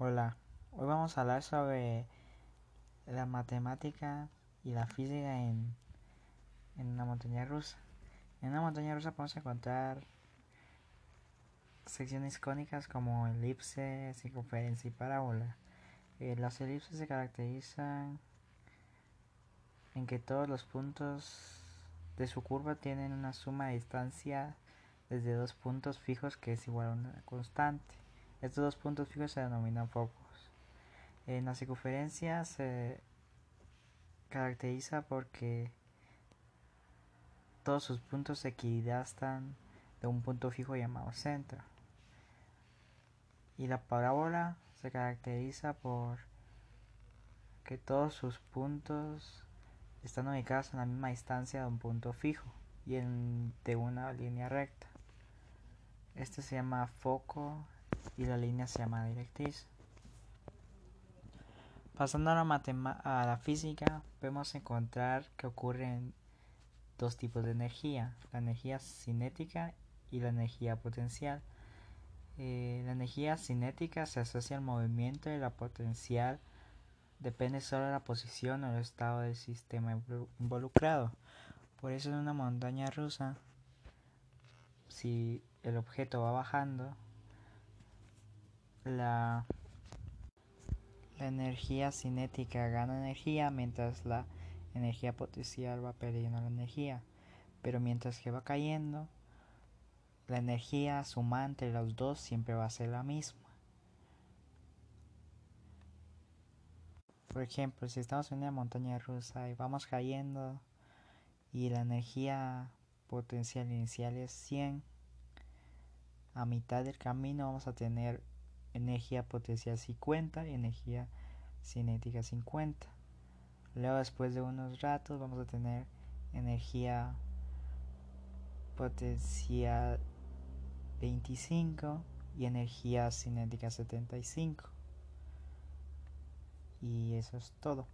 Hola, hoy vamos a hablar sobre la matemática y la física en, en una montaña rusa. En una montaña rusa podemos encontrar secciones cónicas como elipse, circunferencia y parábola. Eh, las elipses se caracterizan en que todos los puntos de su curva tienen una suma de distancia desde dos puntos fijos que es igual a una constante. Estos dos puntos fijos se denominan focos. En la circunferencia se caracteriza porque todos sus puntos se equidistan de un punto fijo llamado centro. Y la parábola se caracteriza por que todos sus puntos están ubicados en la misma distancia de un punto fijo y de una línea recta. Este se llama foco y la línea se llama directriz. Pasando a la, a la física, podemos encontrar que ocurren dos tipos de energía, la energía cinética y la energía potencial. Eh, la energía cinética se asocia al movimiento y la potencial depende solo de la posición o el estado del sistema involucrado. Por eso en una montaña rusa, si el objeto va bajando, la, la energía cinética gana energía mientras la energía potencial va perdiendo la energía. Pero mientras que va cayendo, la energía sumante de los dos siempre va a ser la misma. Por ejemplo, si estamos en una montaña rusa y vamos cayendo y la energía potencial inicial es 100, a mitad del camino vamos a tener energía potencial 50 y energía cinética 50. Luego después de unos ratos vamos a tener energía potencial 25 y energía cinética 75. Y eso es todo.